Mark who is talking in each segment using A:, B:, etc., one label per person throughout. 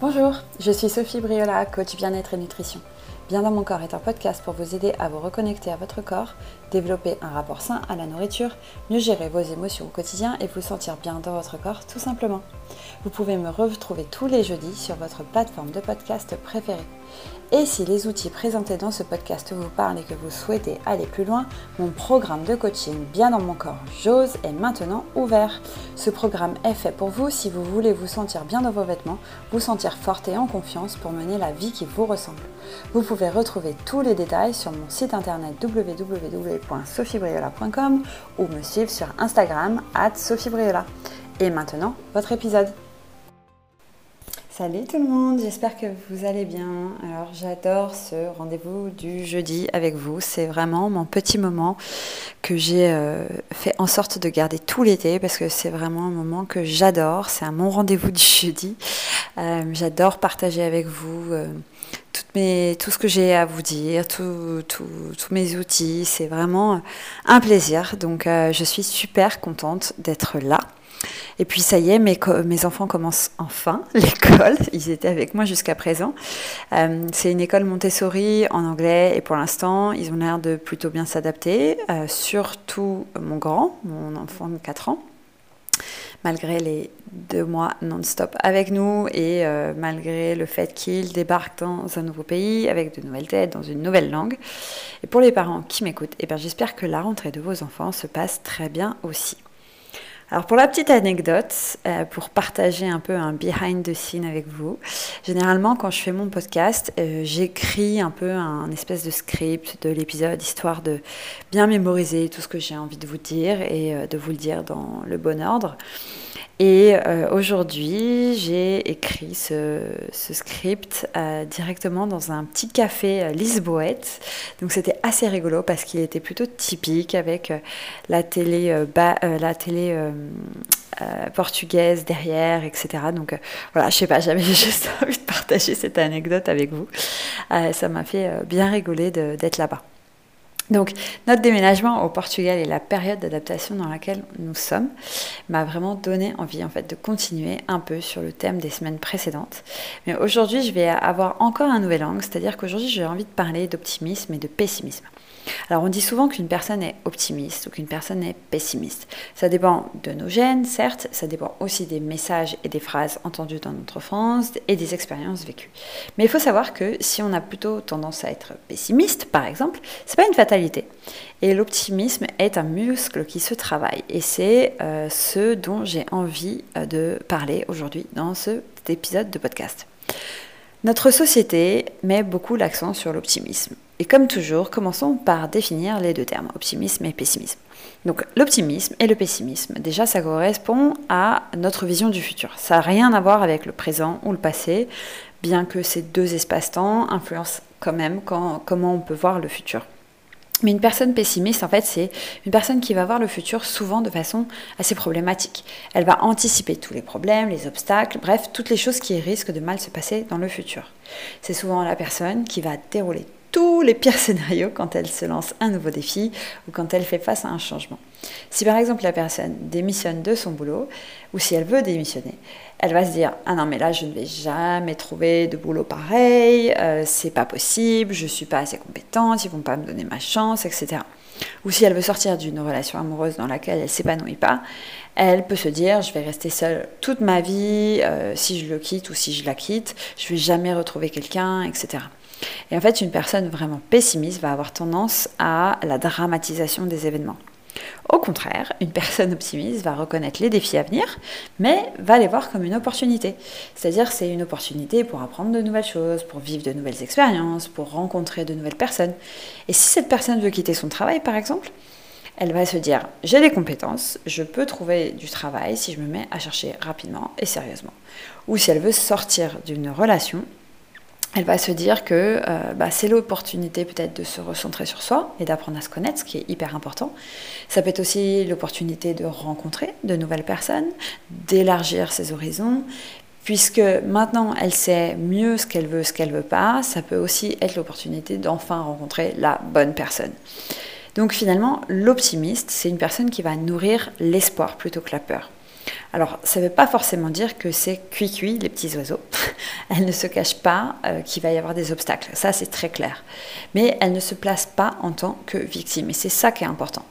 A: Bonjour, je suis Sophie Briola, coach bien-être et nutrition. Bien dans mon corps est un podcast pour vous aider à vous reconnecter à votre corps, développer un rapport sain à la nourriture, mieux gérer vos émotions au quotidien et vous sentir bien dans votre corps tout simplement. Vous pouvez me retrouver tous les jeudis sur votre plateforme de podcast préférée. Et si les outils présentés dans ce podcast vous parlent et que vous souhaitez aller plus loin, mon programme de coaching Bien dans mon corps, j'ose est maintenant ouvert. Ce programme est fait pour vous si vous voulez vous sentir bien dans vos vêtements, vous sentir forte et en confiance pour mener la vie qui vous ressemble. Vous pouvez retrouver tous les détails sur mon site internet www.sophiebriola.com ou me suivre sur Instagram at sophiebriola. Et maintenant, votre épisode. Salut tout le monde, j'espère que vous allez bien. Alors j'adore ce rendez-vous du jeudi avec vous. C'est vraiment mon petit moment que j'ai euh, fait en sorte de garder tout l'été parce que c'est vraiment un moment que j'adore. C'est un mon rendez-vous du jeudi. Euh, j'adore partager avec vous euh, tout ce que j'ai à vous dire, tous mes outils. C'est vraiment un plaisir. Donc je suis super contente d'être là. Et puis ça y est, mes, enfants commencent enfin l'école. Ils étaient avec moi jusqu'à présent. Euh, c'est une école Montessori en anglais et pour l'instant, ils ont l'air de plutôt bien s'adapter. Euh, surtout mon grand, mon enfant de 4 ans. Malgré les deux mois non-stop avec nous et euh, malgré le fait qu'il débarque dans un nouveau pays avec de nouvelles têtes, dans une nouvelle langue. Et pour les parents qui m'écoutent, eh ben, j'espère que la rentrée de vos enfants se passe très bien aussi. Alors pour la petite anecdote, euh, pour partager un peu un behind the scene avec vous, généralement quand je fais mon podcast, euh, j'écris un peu un espèce de script de l'épisode, histoire de bien mémoriser tout ce que j'ai envie de vous dire et euh, de vous le dire dans le bon ordre. Et aujourd'hui, j'ai écrit ce, script directement dans un petit café lisboète. Donc c'était assez rigolo parce qu'il était plutôt typique avec la télé, la télé portugaise derrière, etc. Donc voilà, je sais pas, j'avais juste envie de partager cette anecdote avec vous. ça m'a fait bien rigoler d'être là-bas. Donc notre déménagement au Portugal et la période d'adaptation dans laquelle nous sommes m'a vraiment donné envie en fait de continuer un peu sur le thème des semaines précédentes. Mais aujourd'hui, je vais avoir encore un nouvel angle, c'est-à-dire qu'aujourd'hui, j'ai envie de parler d'optimisme et de pessimisme. Alors on dit souvent qu'une personne est optimiste ou qu'une personne est pessimiste. Ça dépend de nos gènes, certes, ça dépend aussi des messages et des phrases entendues dans notre enfance et des expériences vécues. Mais il faut savoir que si on a plutôt tendance à être pessimiste, par exemple, c'est pas une fatalité. Et l'optimisme est un muscle qui se travaille. Et c'est euh, ce dont j'ai envie euh, de parler aujourd'hui dans cet épisode de podcast. Notre société met beaucoup l'accent sur l'optimisme. Et comme toujours, commençons par définir les deux termes, optimisme et pessimisme. Donc l'optimisme et le pessimisme, déjà ça correspond à notre vision du futur. Ça n'a rien à voir avec le présent ou le passé, bien que ces deux espaces-temps influencent quand même comment on peut voir le futur. Mais une personne pessimiste, en fait, c'est une personne qui va voir le futur souvent de façon assez problématique. Elle va anticiper tous les problèmes, les obstacles, bref, toutes les choses qui risquent de mal se passer dans le futur. C'est souvent la personne qui va dérouler tous les pires scénarios quand elle se lance un nouveau défi ou quand elle fait face à un changement. Si par exemple la personne démissionne de son boulot ou si elle veut démissionner, elle va se dire ah non mais là je ne vais jamais trouver de boulot pareil, euh, c'est pas possible, je suis pas assez compétente, ils vont pas me donner ma chance, etc. Ou si elle veut sortir d'une relation amoureuse dans laquelle elle s'épanouit pas, elle peut se dire je vais rester seule toute ma vie, euh, si je le quitte ou si je la quitte, je vais jamais retrouver quelqu'un, etc. Et en fait, une personne vraiment pessimiste va avoir tendance à la dramatisation des événements. Au contraire, une personne optimiste va reconnaître les défis à venir, mais va les voir comme une opportunité. C'est-à-dire c'est une opportunité pour apprendre de nouvelles choses, pour vivre de nouvelles expériences, pour rencontrer de nouvelles personnes. Et si cette personne veut quitter son travail, par exemple, elle va se dire j'ai des compétences, je peux trouver du travail si je me mets à chercher rapidement et sérieusement. Ou si elle veut sortir d'une relation, elle va se dire que euh, bah, c'est l'opportunité peut-être de se recentrer sur soi et d'apprendre à se connaître, ce qui est hyper important. Ça peut être aussi l'opportunité de rencontrer de nouvelles personnes, d'élargir ses horizons, puisque maintenant elle sait mieux ce qu'elle veut, ce qu'elle veut pas. Ça peut aussi être l'opportunité d'enfin rencontrer la bonne personne. Donc finalement, l'optimiste, c'est une personne qui va nourrir l'espoir plutôt que la peur. Alors, ça ne veut pas forcément dire que c'est cuit-cuit, les petits oiseaux. elle ne se cache pas euh, qu'il va y avoir des obstacles. Ça, c'est très clair. Mais elle ne se place pas en tant que victime. Et c'est ça qui est important.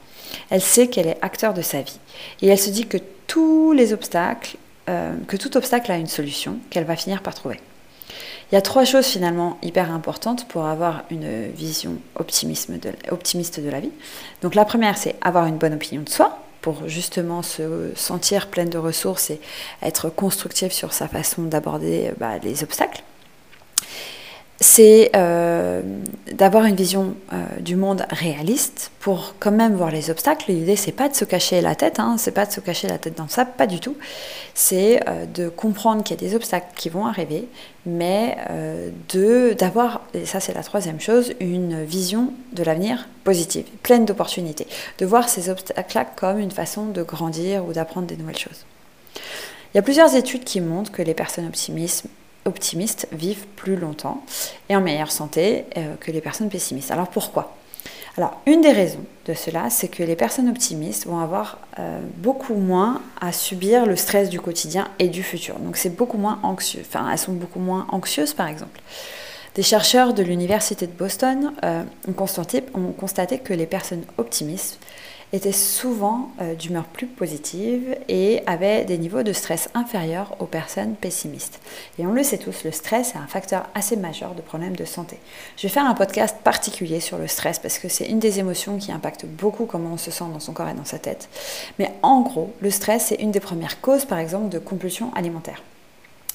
A: Elle sait qu'elle est acteur de sa vie. Et elle se dit que tous les obstacles, euh, que tout obstacle a une solution qu'elle va finir par trouver. Il y a trois choses finalement hyper importantes pour avoir une vision optimiste de la vie. Donc la première, c'est avoir une bonne opinion de soi, justement se sentir pleine de ressources et être constructive sur sa façon d'aborder bah, les obstacles c'est euh, d'avoir une vision euh, du monde réaliste pour quand même voir les obstacles. L'idée, c'est pas de se cacher la tête, hein, c'est pas de se cacher la tête dans ça, pas du tout. C'est euh, de comprendre qu'il y a des obstacles qui vont arriver, mais de d'avoir, et ça c'est la troisième chose, une vision de l'avenir positive, pleine d'opportunités. De voir ces obstacles-là comme une façon de grandir ou d'apprendre des nouvelles choses. Il y a plusieurs études qui montrent que les personnes optimistes optimistes vivent plus longtemps et en meilleure santé euh, que les personnes pessimistes. Alors pourquoi? Alors, une des raisons de cela, c'est que les personnes optimistes vont avoir euh, beaucoup moins à subir le stress du quotidien et du futur. Donc, c'est beaucoup moins anxieux. Enfin, elles sont beaucoup moins anxieuses, par exemple. Des chercheurs de l'Université de Boston euh, ont, constaté, ont, constaté, que les personnes optimistes étaient souvent euh, d'humeur plus positive et avaient des niveaux de stress inférieurs aux personnes pessimistes. Et on le sait tous, le stress est un facteur assez majeur de problèmes de santé. Je vais faire un podcast particulier sur le stress parce que c'est une des émotions qui impacte beaucoup comment on se sent dans son corps et dans sa tête. Mais en gros, le stress, c'est une des premières causes, par exemple, de compulsion alimentaire.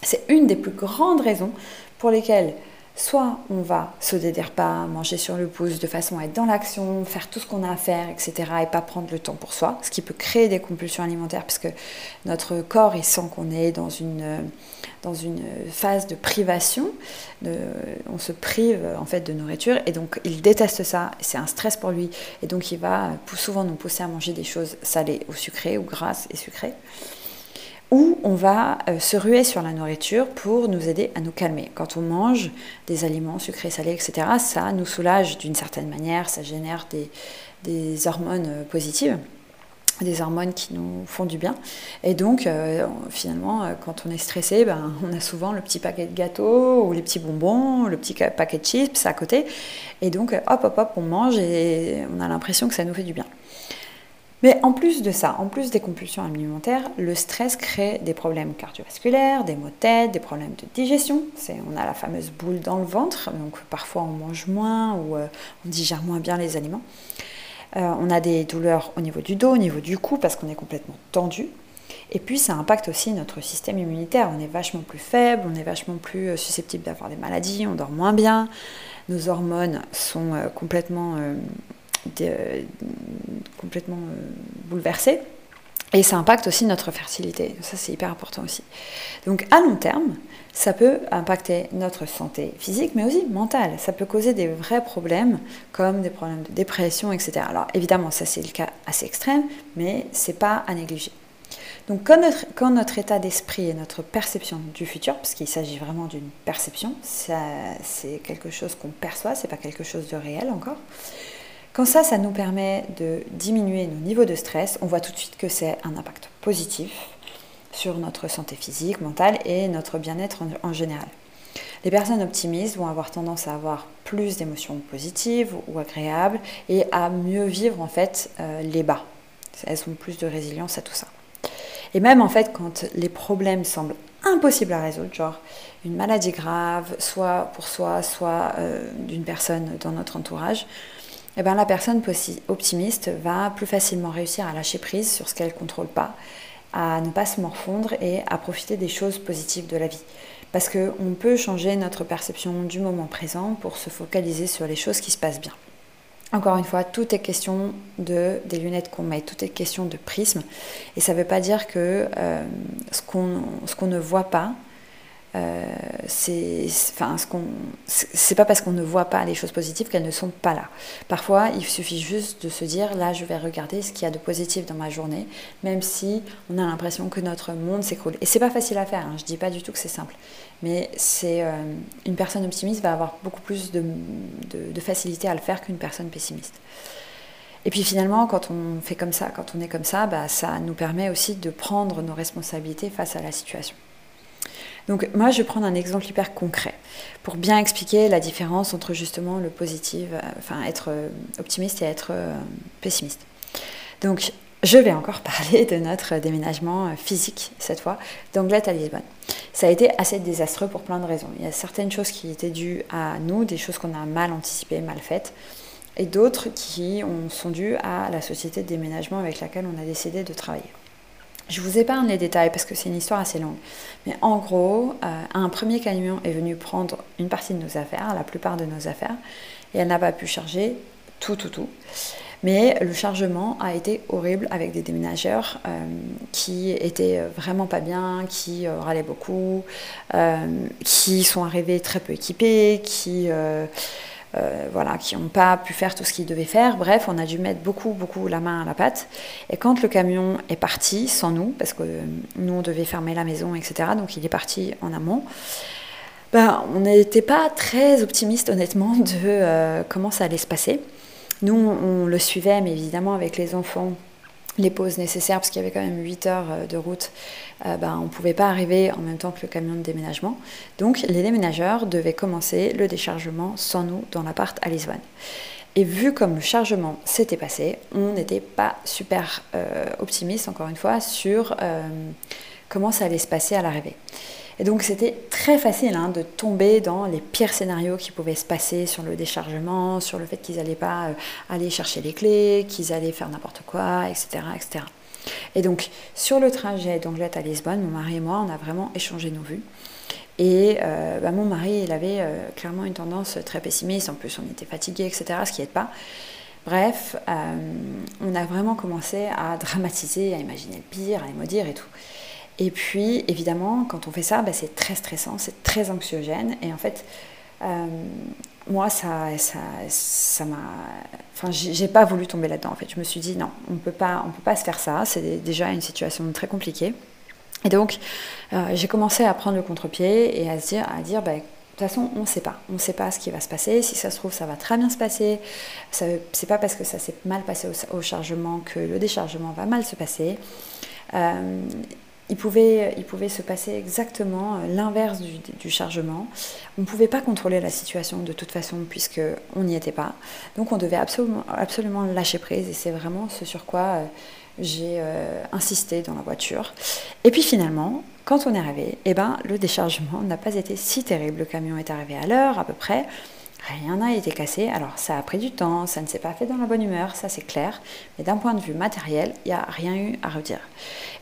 A: C'est une des plus grandes raisons pour lesquelles Soit on va sauter des repas, manger sur le pouce de façon à être dans l'action, faire tout ce qu'on a à faire, etc. et pas prendre le temps pour soi, ce qui peut créer des compulsions alimentaires puisque notre corps il sent qu'on est dans une, dans une phase de privation, on se prive en fait de nourriture et donc il déteste ça, c'est un stress pour lui et donc il va souvent nous pousser à manger des choses salées ou sucrées ou grasses et sucrées où on va euh, se ruer sur la nourriture pour nous aider à nous calmer. Quand on mange des aliments sucrés, salés, etc., ça nous soulage d'une certaine manière, ça génère des, hormones euh, positives des hormones qui nous font du bien. Et donc, euh, finalement, quand on est stressé, ben, on a souvent le petit paquet de gâteaux ou les petits bonbons, le petit paquet de chips à côté. Et donc, hop, hop, hop, on mange et on a l'impression que ça nous fait du bien. Mais en plus de ça, en plus des compulsions alimentaires, le stress crée des problèmes cardiovasculaires, des maux de tête, des problèmes de digestion. On a la fameuse boule dans le ventre, donc parfois on mange moins ou euh, on digère moins bien les aliments. Euh, on a des douleurs au niveau du dos, au niveau du cou, parce qu'on est complètement tendu. Et puis ça impacte aussi notre système immunitaire. On est vachement plus faible, on est vachement plus euh, susceptible d'avoir des maladies, on dort moins bien, nos hormones sont complètement complètement euh, bouleversé. Et ça impacte aussi notre fertilité. Ça, c'est hyper important aussi. Donc, à long terme, ça peut impacter notre santé physique, mais aussi mentale. Ça peut causer des vrais problèmes, comme des problèmes de dépression, etc. Alors, évidemment, ça, c'est le cas assez extrême, mais c'est pas à négliger. Donc, quand notre, quand notre état d'esprit et notre perception du futur, parce qu'il s'agit vraiment d'une perception, c'est quelque chose qu'on perçoit, c'est pas quelque chose de réel encore. Quand ça, ça nous permet de diminuer nos niveaux de stress, on voit tout de suite que c'est un impact positif sur notre santé physique, mentale et notre bien-être en, général. Les personnes optimistes vont avoir tendance à avoir plus d'émotions positives ou agréables et à mieux vivre en fait euh, les bas. Elles ont plus de résilience à tout ça. Et même en fait quand les problèmes semblent impossibles à résoudre, genre une maladie grave, soit pour soi, soit euh, d'une personne dans notre entourage, eh ben, la personne optimiste va plus facilement réussir à lâcher prise sur ce qu'elle ne contrôle pas, à ne pas se morfondre et à profiter des choses positives de la vie. Parce qu'on peut changer notre perception du moment présent pour se focaliser sur les choses qui se passent bien. Encore une fois, tout est question de, des lunettes qu'on met, tout est question de prisme. Et ça ne veut pas dire que euh, ce qu'on ne voit pas, euh, c'est enfin, ce pas parce qu'on ne voit pas les choses positives qu'elles ne sont pas là. Parfois, il suffit juste de se dire là, je vais regarder ce qu'il y a de positif dans ma journée, même si on a l'impression que notre monde s'écroule. Et c'est pas facile à faire. Hein, je dis pas du tout que c'est simple, mais c'est euh, une personne optimiste va avoir beaucoup plus de, facilité à le faire qu'une personne pessimiste. Et puis finalement, quand on fait comme ça, quand on est comme ça, bah, ça nous permet aussi de prendre nos responsabilités face à la situation. Donc moi, je vais prendre un exemple hyper concret pour bien expliquer la différence entre justement le positif, euh, enfin être euh, optimiste et être euh, pessimiste. Donc je vais encore parler de notre déménagement physique cette fois d'Anglet à Lisbonne. Ça a été assez désastreux pour plein de raisons. Il y a certaines choses qui étaient dues à nous, des choses qu'on a mal anticipées, mal faites, et d'autres qui sont dues à la société de déménagement avec laquelle on a décidé de travailler. Je vous épargne les détails parce que c'est une histoire assez longue. Mais en gros, euh, un premier camion est venu prendre une partie de nos affaires, la plupart de nos affaires, et elle n'a pas pu charger tout, tout, tout. Mais le chargement a été horrible avec des déménageurs euh, qui étaient vraiment pas bien, qui euh, râlaient beaucoup, qui sont arrivés très peu équipés, qui euh, voilà, qui n'ont pas pu faire tout ce qu'ils devaient faire. Bref, on a dû mettre beaucoup, beaucoup la main à la pâte. Et quand le camion est parti, sans nous, parce que nous, on devait fermer la maison, etc., donc il est parti en amont, ben, on n'était pas très optimiste, honnêtement, de euh, comment ça allait se passer. Nous, on le suivait, mais évidemment, avec les enfants, les pauses nécessaires, parce qu'il y avait quand même 8 heures euh, de route, euh, ben, on ne pouvait pas arriver en même temps que le camion de déménagement. Donc les déménageurs devaient commencer le déchargement sans nous dans l'appart à Lisbonne. Et vu comme le chargement s'était passé, on n'était pas super euh, optimiste, encore une fois, sur comment ça allait se passer à l'arrivée. Et donc c'était très facile hein, de tomber dans les pires scénarios qui pouvaient se passer sur le déchargement, sur le fait qu'ils n'allaient pas euh, aller chercher les clés, qu'ils allaient faire n'importe quoi, etc., etc. Et donc sur le trajet d'Anglet à Lisbonne, mon mari et moi, on a vraiment échangé nos vues. Et euh, bah, mon mari, il avait euh, clairement une tendance très pessimiste, en plus on était fatigué, etc., ce qui n'aide pas. Bref, on a vraiment commencé à dramatiser, à imaginer le pire, à les maudire et tout. Et puis, évidemment, quand on fait ça, bah, c'est très stressant, c'est très anxiogène. Et en fait, euh, moi, ça, ça, ça m'a. Enfin, j'ai pas voulu tomber là-dedans. En fait, je me suis dit non, on peut pas, on peut pas se faire ça. C'est déjà une situation très compliquée. Et donc, euh, j'ai commencé à prendre le contre-pied et à se dire, à dire, bah, de toute façon, on ne sait pas. On ne sait pas ce qui va se passer. Si ça se trouve, ça va très bien se passer. C'est pas parce que ça s'est mal passé au, chargement que le déchargement va mal se passer. Euh, il pouvait, il pouvait se passer exactement euh, l'inverse du, chargement. On ne pouvait pas contrôler la situation de toute façon puisqu'on n'y était pas. Donc on devait absolument, absolument lâcher prise et c'est vraiment ce sur quoi euh, j'ai euh, insisté dans la voiture. Et puis finalement, quand on est arrivé, eh ben, le déchargement n'a pas été si terrible. Le camion est arrivé à l'heure à peu près. Rien n'a été cassé. Alors ça a pris du temps, ça ne s'est pas fait dans la bonne humeur, ça c'est clair. Mais d'un point de vue matériel, il n'y a rien eu à redire.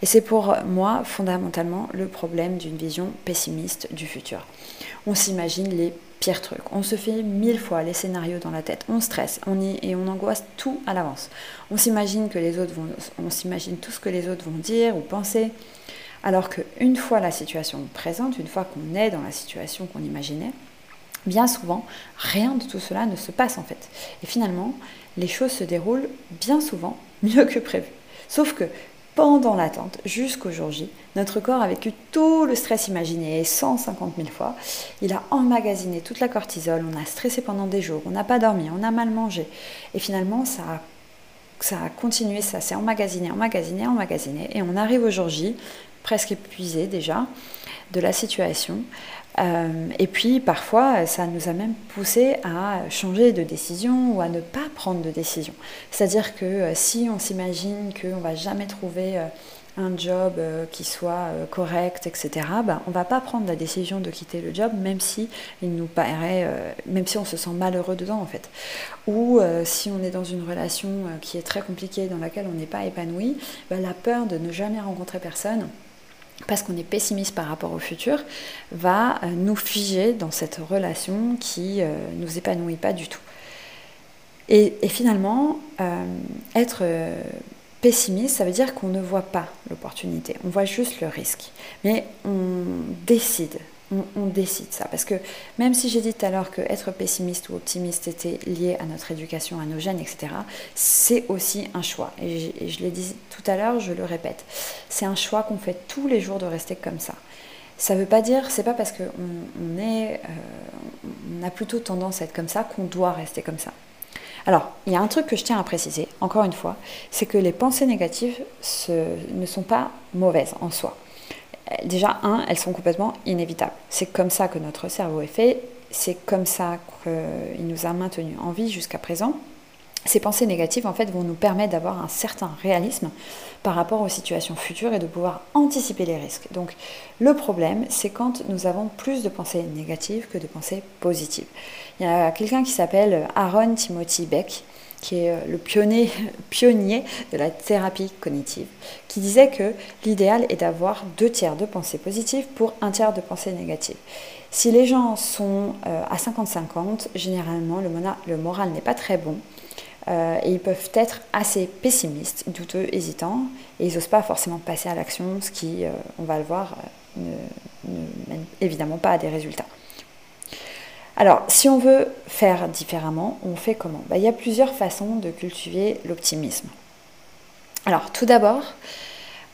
A: Et c'est pour moi fondamentalement le problème d'une vision pessimiste du futur. On s'imagine les pires trucs. On se fait mille fois les scénarios dans la tête. On stresse, on y et on angoisse tout à l'avance. On s'imagine que les autres vont, on s'imagine tout ce que les autres vont dire ou penser. Alors qu'une fois la situation présente, une fois qu'on est dans la situation qu'on imaginait, bien souvent, rien de tout cela ne se passe en fait. Et finalement, les choses se déroulent bien souvent mieux que prévu. Sauf que pendant l'attente, jusqu'au jour J, notre corps a vécu tout le stress imaginé 150 000 fois. Il a emmagasiné toute la cortisol, on a stressé pendant des jours, on n'a pas dormi, on a mal mangé. Et finalement, ça a, ça a continué, ça s'est emmagasiné, emmagasiné, emmagasiné. Et on arrive au jour J, presque épuisé déjà de la situation, euh, et puis parfois, ça nous a même poussé à changer de décision ou à ne pas prendre de décision. C'est-à-dire que euh, si on s'imagine qu'on ne va jamais trouver euh, un job qui soit correct, etc., ben, on ne va pas prendre la décision de quitter le job, même si il nous paraît, même si on se sent malheureux dedans en fait. Ou si on est dans une relation qui est très compliquée, dans laquelle on n'est pas épanoui, ben, la peur de ne jamais rencontrer personne parce qu'on est pessimiste par rapport au futur, va euh, nous figer dans cette relation qui ne euh, nous épanouit pas du tout. Et, finalement, euh, être pessimiste, ça veut dire qu'on ne voit pas l'opportunité, on voit juste le risque. Mais on décide on, décide ça. Parce que même si j'ai dit tout à l'heure que être pessimiste ou optimiste était lié à notre éducation, à nos gènes, etc., c'est aussi un choix. Et je, l'ai dit tout à l'heure, je le répète. C'est un choix qu'on fait tous les jours de rester comme ça. Ça ne veut pas dire, c'est pas parce qu'on on est, euh, a plutôt tendance à être comme ça qu'on doit rester comme ça. Alors, il y a un truc que je tiens à préciser, encore une fois, c'est que les pensées négatives ne sont pas mauvaises en soi. Déjà, un, elles sont complètement inévitables. C'est comme ça que notre cerveau est fait, c'est comme ça qu'il nous a maintenus en vie jusqu'à présent. Ces pensées négatives, en fait, vont nous permettre d'avoir un certain réalisme par rapport aux situations futures et de pouvoir anticiper les risques. Donc, le problème, c'est quand nous avons plus de pensées négatives que de pensées positives. Il y a quelqu'un qui s'appelle Aaron Timothy Beck, qui est euh, le pionnier, de la thérapie cognitive, qui disait que l'idéal est d'avoir deux tiers de pensées positives pour un tiers de pensées négatives. Si les gens sont euh, à 50-50, généralement le moral n'est pas très bon euh, et ils peuvent être assez pessimistes, douteux, hésitants, et ils n'osent pas forcément passer à l'action, ce qui, on va le voir, ne, mène évidemment pas à des résultats. Alors, si on veut faire différemment, on fait comment? Bah, Il y a plusieurs façons de cultiver l'optimisme. Alors, tout d'abord,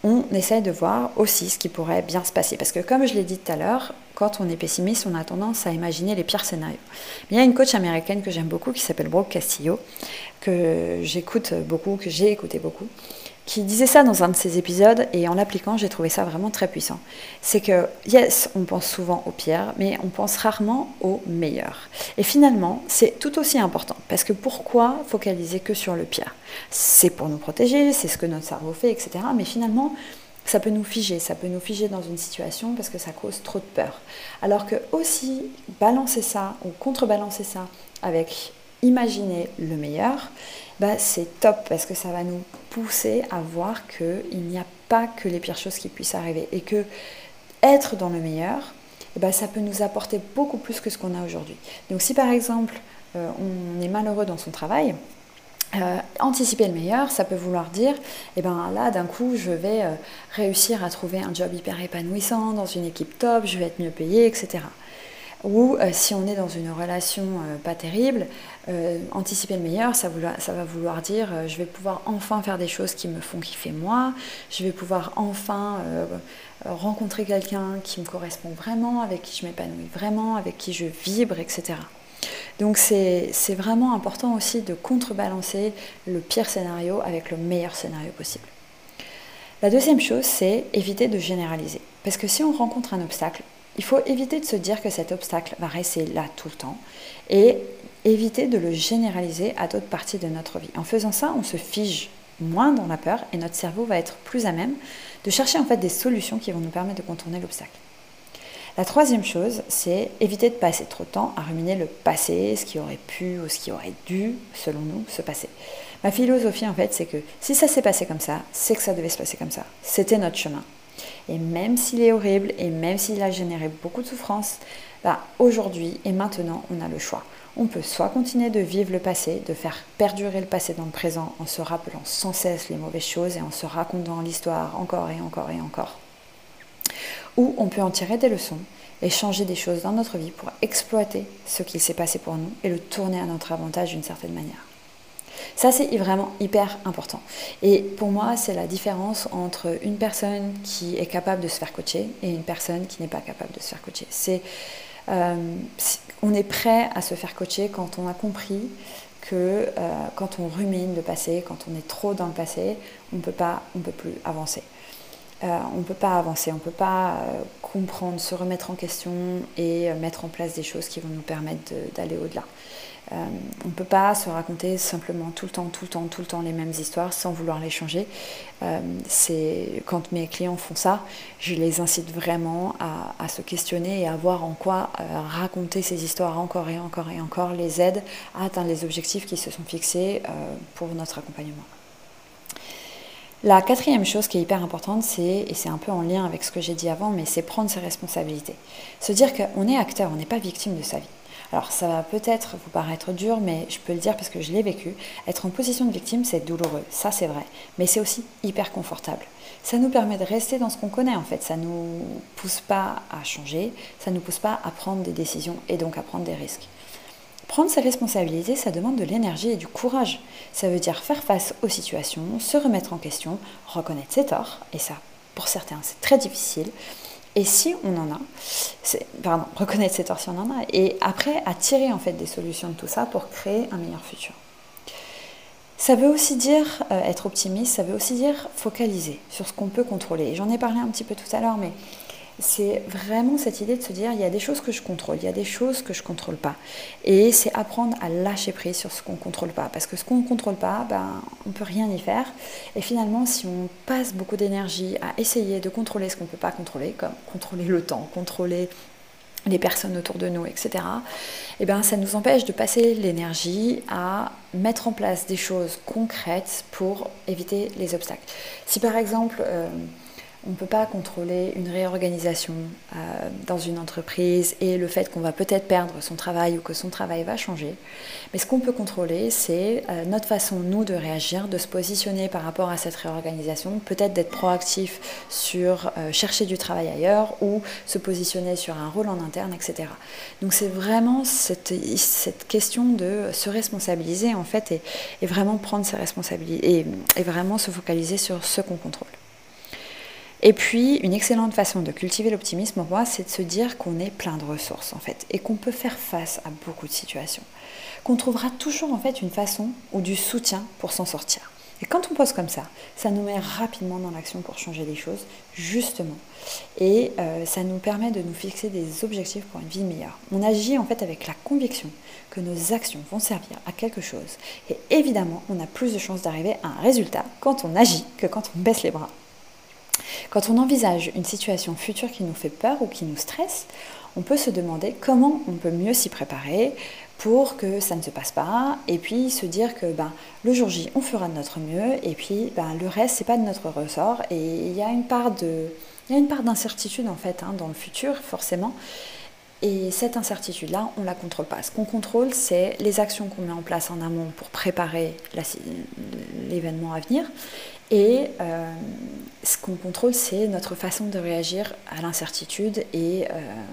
A: on essaie de voir aussi ce qui pourrait bien se passer. Parce que comme je l'ai dit tout à l'heure, quand on est pessimiste, on a tendance à imaginer les pires scénarios. il y a une coach américaine que j'aime beaucoup qui s'appelle Brooke Castillo, que j'écoute beaucoup, que j'ai écouté beaucoup, qui disait ça dans un de ses épisodes et en l'appliquant, j'ai trouvé ça vraiment très puissant. C'est que, yes, on pense souvent au pire, mais on pense rarement au meilleur. Et finalement, c'est tout aussi important parce que pourquoi focaliser que sur le pire? C'est pour nous protéger, c'est ce que notre cerveau fait, etc. Mais finalement, ça peut nous figer, ça peut nous figer dans une situation parce que ça cause trop de peur. Alors que aussi balancer ça ou contrebalancer ça avec imaginer le meilleur, bah, c'est top parce que ça va nous pousser à voir qu'il n'y a pas que les pires choses qui puissent arriver et que être dans le meilleur, eh ben, ça peut nous apporter beaucoup plus que ce qu'on a aujourd'hui. Donc si par exemple euh, on est malheureux dans son travail, euh, anticiper le meilleur, ça peut vouloir dire, eh ben là d'un coup je vais euh, réussir à trouver un job hyper épanouissant dans une équipe top, je vais être mieux payé, etc. Ou euh, si on est dans une relation euh, pas terrible, euh, anticiper le meilleur, ça, ça va vouloir dire je vais pouvoir enfin faire des choses qui me font kiffer moi, je vais pouvoir enfin rencontrer quelqu'un qui me correspond vraiment, avec qui je m'épanouis vraiment, avec qui je vibre, etc. Donc c'est vraiment important aussi de contrebalancer le pire scénario avec le meilleur scénario possible. La deuxième chose, c'est éviter de généraliser. Parce que si on rencontre un obstacle, il faut éviter de se dire que cet obstacle va rester là tout le temps et éviter de le généraliser à d'autres parties de notre vie. En faisant ça, on se fige moins dans la peur et notre cerveau va être plus à même de chercher en fait des solutions qui vont nous permettre de contourner l'obstacle. La troisième chose, c'est éviter de passer trop de temps à ruminer le passé, ce qui aurait pu ou ce qui aurait dû, selon nous, se passer. Ma philosophie, en fait, c'est que si ça s'est passé comme ça, c'est que ça devait se passer comme ça. C'était notre chemin. Et même s'il est horrible et même s'il a généré beaucoup de souffrance, bah, aujourd'hui et maintenant, on a le choix. On peut soit continuer de vivre le passé, de faire perdurer le passé dans le présent en se rappelant sans cesse les mauvaises choses et en se racontant l'histoire encore et encore et encore. Ou on peut en tirer des leçons et changer des choses dans notre vie pour exploiter ce qui s'est passé pour nous et le tourner à notre avantage d'une certaine manière. Ça, c'est vraiment hyper important. Et pour moi, c'est la différence entre une personne qui est capable de se faire coacher et une personne qui n'est pas capable de se faire coacher. C'est, euh, on est prêt à se faire coacher quand on a compris que euh, quand on rumine le passé, quand on est trop dans le passé, on ne peut plus avancer. Euh, on ne peut pas avancer, on ne peut pas comprendre, se remettre en question et mettre en place des choses qui vont nous permettre d'aller au-delà. Euh, on ne peut pas se raconter simplement tout le temps, tout le temps, tout le temps les mêmes histoires sans vouloir les changer. Euh, quand mes clients font ça, je les incite vraiment à, se questionner et à voir en quoi euh, raconter ces histoires encore et encore et encore les aide à atteindre les objectifs qui se sont fixés pour notre accompagnement. La quatrième chose qui est hyper importante, c'est, et c'est un peu en lien avec ce que j'ai dit avant, mais c'est prendre ses responsabilités. Se dire qu'on est acteur, on n'est pas victime de sa vie. Alors ça va peut-être vous paraître dur, mais je peux le dire parce que je l'ai vécu. Être en position de victime, c'est douloureux, ça c'est vrai, mais c'est aussi hyper confortable. Ça nous permet de rester dans ce qu'on connaît en fait, ça ne nous pousse pas à changer, ça ne nous pousse pas à prendre des décisions et donc à prendre des risques. Prendre ses responsabilités, ça demande de l'énergie et du courage. Ça veut dire faire face aux situations, se remettre en question, reconnaître ses torts, et ça, pour certains, c'est très difficile, et si on en a, pardon, reconnaître ses torts si on en a, et après attirer en fait des solutions de tout ça pour créer un meilleur futur. Ça veut aussi dire euh, être optimiste, ça veut aussi dire focaliser sur ce qu'on peut contrôler. J'en ai parlé un petit peu tout à l'heure, mais c'est vraiment cette idée de se dire il y a des choses que je contrôle, il y a des choses que je contrôle pas. Et c'est apprendre à lâcher prise sur ce qu'on contrôle pas. Parce que ce qu'on ne contrôle pas, ben, on ne peut rien y faire. Et finalement, si on passe beaucoup d'énergie à essayer de contrôler ce qu'on ne peut pas contrôler, comme contrôler le temps, contrôler les personnes autour de nous, etc., et eh ben, ça nous empêche de passer l'énergie à mettre en place des choses concrètes pour éviter les obstacles. Si par exemple, euh, on ne peut pas contrôler une réorganisation euh, dans une entreprise et le fait qu'on va peut-être perdre son travail ou que son travail va changer. Mais ce qu'on peut contrôler, c'est euh, notre façon, nous, de réagir, de se positionner par rapport à cette réorganisation, peut-être d'être proactif sur euh, chercher du travail ailleurs ou se positionner sur un rôle en interne, etc. Donc c'est vraiment cette, question de se responsabiliser, en fait, et, vraiment prendre ses responsabilités et vraiment se focaliser sur ce qu'on contrôle. Et puis, une excellente façon de cultiver l'optimisme, moi, c'est de se dire qu'on est plein de ressources, en fait, et qu'on peut faire face à beaucoup de situations. Qu'on trouvera toujours, en fait, une façon ou du soutien pour s'en sortir. Et quand on pose comme ça, ça nous met rapidement dans l'action pour changer les choses, justement. Et euh, ça nous permet de nous fixer des objectifs pour une vie meilleure. On agit en fait avec la conviction que nos actions vont servir à quelque chose. Et évidemment, on a plus de chances d'arriver à un résultat quand on agit que quand on baisse les bras. Quand on envisage une situation future qui nous fait peur ou qui nous stresse, on peut se demander comment on peut mieux s'y préparer pour que ça ne se passe pas et puis se dire que ben, le jour J on fera de notre mieux et puis ben, le reste c'est pas de notre ressort et il y a une part de il y a une part d'incertitude en fait hein, dans le futur forcément. Et cette incertitude là on la contrôle pas. Ce qu'on contrôle c'est les actions qu'on met en place en amont pour préparer l'événement à venir et euh, ce qu'on contrôle, c'est notre façon de réagir à l'incertitude et euh,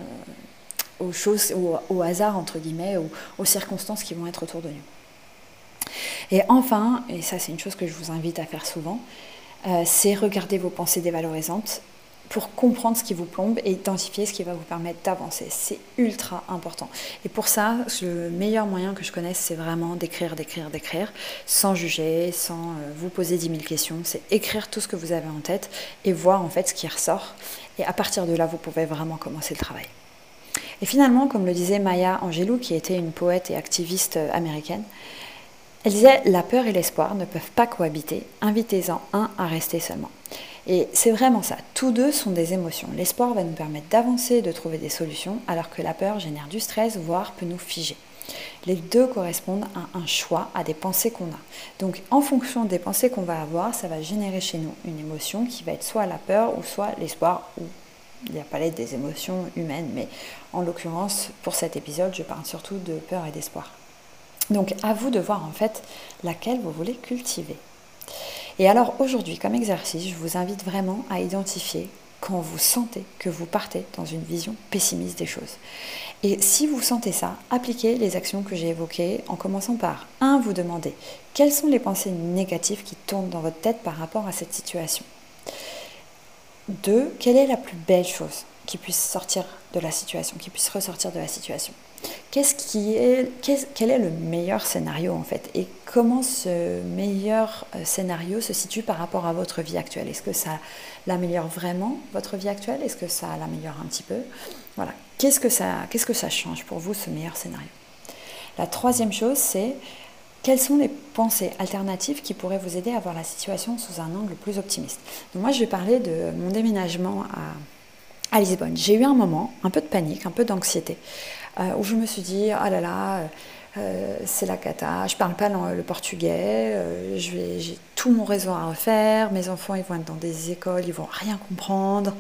A: aux choses, au, hasard, entre guillemets, ou aux circonstances qui vont être autour de nous. Et enfin, et ça c'est une chose que je vous invite à faire souvent, euh, c'est regarder vos pensées dévalorisantes pour comprendre ce qui vous plombe et identifier ce qui va vous permettre d'avancer. C'est ultra important. Et pour ça, le meilleur moyen que je connaisse, c'est vraiment d'écrire, d'écrire, d'écrire, sans juger, sans euh, vous poser 10 000 questions. C'est écrire tout ce que vous avez en tête et voir en fait ce qui ressort. Et à partir de là, vous pouvez vraiment commencer le travail. Et finalement, comme le disait Maya Angelou, qui était une poète et activiste euh, américaine, elle disait La peur et l'espoir ne peuvent pas cohabiter, invitez-en un à rester seulement. Et c'est vraiment ça. Tous deux sont des émotions. L'espoir va nous permettre d'avancer, de trouver des solutions, alors que la peur génère du stress, voire peut nous figer. Les deux correspondent à un choix, à des pensées qu'on a. Donc en fonction des pensées qu'on va avoir, ça va générer chez nous une émotion qui va être soit la peur ou soit l'espoir ou il a palette des émotions humaines. Mais en l'occurrence, pour cet épisode, je parle surtout de peur et d'espoir. Donc à vous de voir en fait laquelle vous voulez cultiver. Et alors aujourd'hui, comme exercice, je vous invite vraiment à identifier quand vous sentez que vous partez dans une vision pessimiste des choses. Et si vous sentez ça, appliquez les actions que j'ai évoquées en commençant par 1. Vous demander quelles sont les pensées négatives qui tournent dans votre tête par rapport à cette situation? 2. Quelle est la plus belle chose qui puisse sortir de la situation, qui puisse ressortir de la situation? Qu'est-ce qui est, quel est le meilleur scénario en fait? Comment ce meilleur euh, scénario se situe par rapport à votre vie actuelle? Est-ce que ça l'améliore vraiment votre vie actuelle? Est-ce que ça l'améliore un petit peu? Voilà. Qu'est-ce que ça, change pour vous ce meilleur scénario? La troisième chose, c'est quelles sont les pensées alternatives qui pourraient vous aider à voir la situation sous un angle plus optimiste? Moi, je vais parler de mon déménagement à, Lisbonne. J'ai eu un moment, un peu de panique, un peu d'anxiété. Euh, où je me suis dit, oh là là, euh, c'est la cata, je parle pas le, portugais, euh, j'ai tout mon réseau à refaire, mes enfants vont être dans des écoles, ils vont rien comprendre,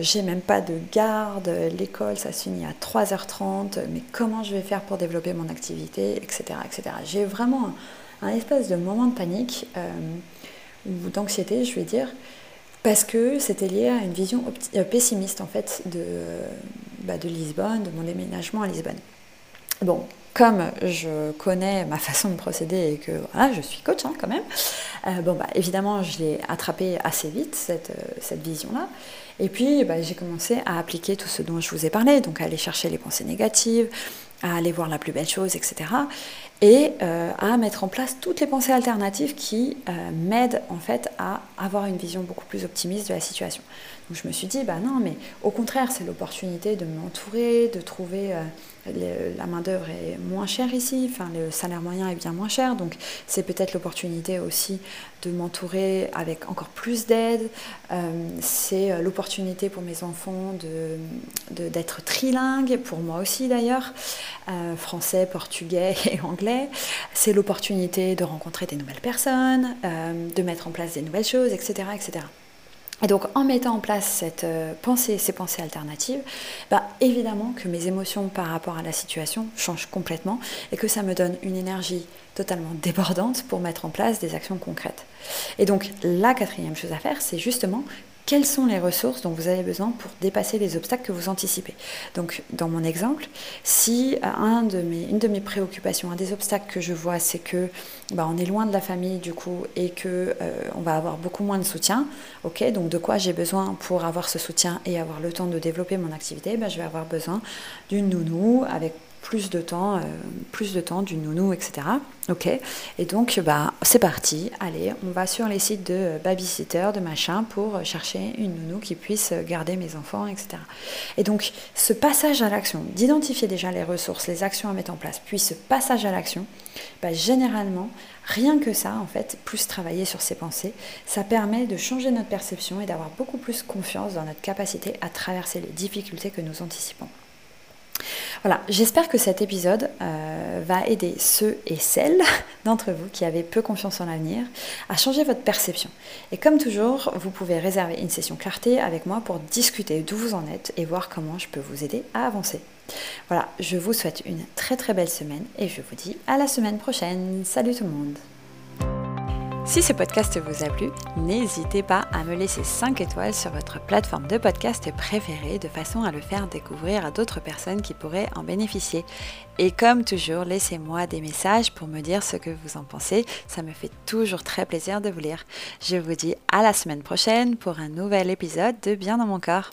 A: j'ai même pas de garde, l'école ça se finit à 3h30, mais comment je vais faire pour développer mon activité, etc. etc. J'ai vraiment un, espèce de moment de panique ou d'anxiété, je vais dire, parce que c'était lié à une vision pessimiste en fait de, bah, de Lisbonne, de mon déménagement à Lisbonne. Bon, comme je connais ma façon de procéder et que voilà, je suis coach hein, quand même, euh, bon, bah, évidemment, je l'ai attrapé assez vite, cette, euh, cette vision-là. Et puis, bah, j'ai commencé à appliquer tout ce dont je vous ai parlé, donc aller chercher les pensées négatives, à aller voir la plus belle chose, etc. Et euh, à mettre en place toutes les pensées alternatives qui euh, m'aident en fait à avoir une vision beaucoup plus optimiste de la situation. Donc je me suis dit, bah non, mais au contraire, c'est l'opportunité de m'entourer, de trouver euh, la main-d'œuvre est moins chère ici, enfin, le salaire moyen est bien moins cher, donc c'est peut-être l'opportunité aussi de m'entourer avec encore plus d'aide. c'est l'opportunité pour mes enfants d'être de, trilingues, pour moi aussi d'ailleurs, français, portugais et anglais. C'est l'opportunité de rencontrer des nouvelles personnes, de mettre en place des nouvelles choses, etc. etc. Et donc en mettant en place cette euh, pensée, ces pensées alternatives, bah, évidemment que mes émotions par rapport à la situation changent complètement et que ça me donne une énergie totalement débordante pour mettre en place des actions concrètes. Et donc la quatrième chose à faire, c'est justement quelles sont les ressources dont vous avez besoin pour dépasser les obstacles que vous anticipez. Donc, dans mon exemple, si euh, une de mes préoccupations, un des obstacles que je vois, c'est que bah, on est loin de la famille du coup et que euh, on va avoir beaucoup moins de soutien, ok, donc de quoi j'ai besoin pour avoir ce soutien et avoir le temps de développer mon activité, bah, je vais avoir besoin d'une nounou avec plus de temps, euh, plus de temps du nounou, etc. Ok. Et donc, bah, c'est parti. Allez, on va sur les sites de babysitter, de machin, pour chercher une nounou qui puisse garder mes enfants, etc. Et donc, ce passage à l'action, d'identifier déjà les ressources, les actions à mettre en place, puis ce passage à l'action, bah, généralement, rien que ça, en fait, plus travailler sur ses pensées, ça permet de changer notre perception et d'avoir beaucoup plus confiance dans notre capacité à traverser les difficultés que nous anticipons. Voilà, j'espère que cet épisode euh, va aider ceux et celles d'entre vous qui avaient peu confiance en l'avenir à changer votre perception. Et comme toujours, vous pouvez réserver une session clarté avec moi pour discuter d'où vous en êtes et voir comment je peux vous aider à avancer. Voilà, je vous souhaite une très très belle semaine et je vous dis à la semaine prochaine. Salut tout le monde si ce podcast vous a plu, n'hésitez pas à me laisser 5 étoiles sur votre plateforme de podcast préférée de façon à le faire découvrir à d'autres personnes qui pourraient en bénéficier. Et comme toujours, laissez-moi des messages pour me dire ce que vous en pensez. Ça me fait toujours très plaisir de vous lire. Je vous dis à la semaine prochaine pour un nouvel épisode de Bien dans mon corps.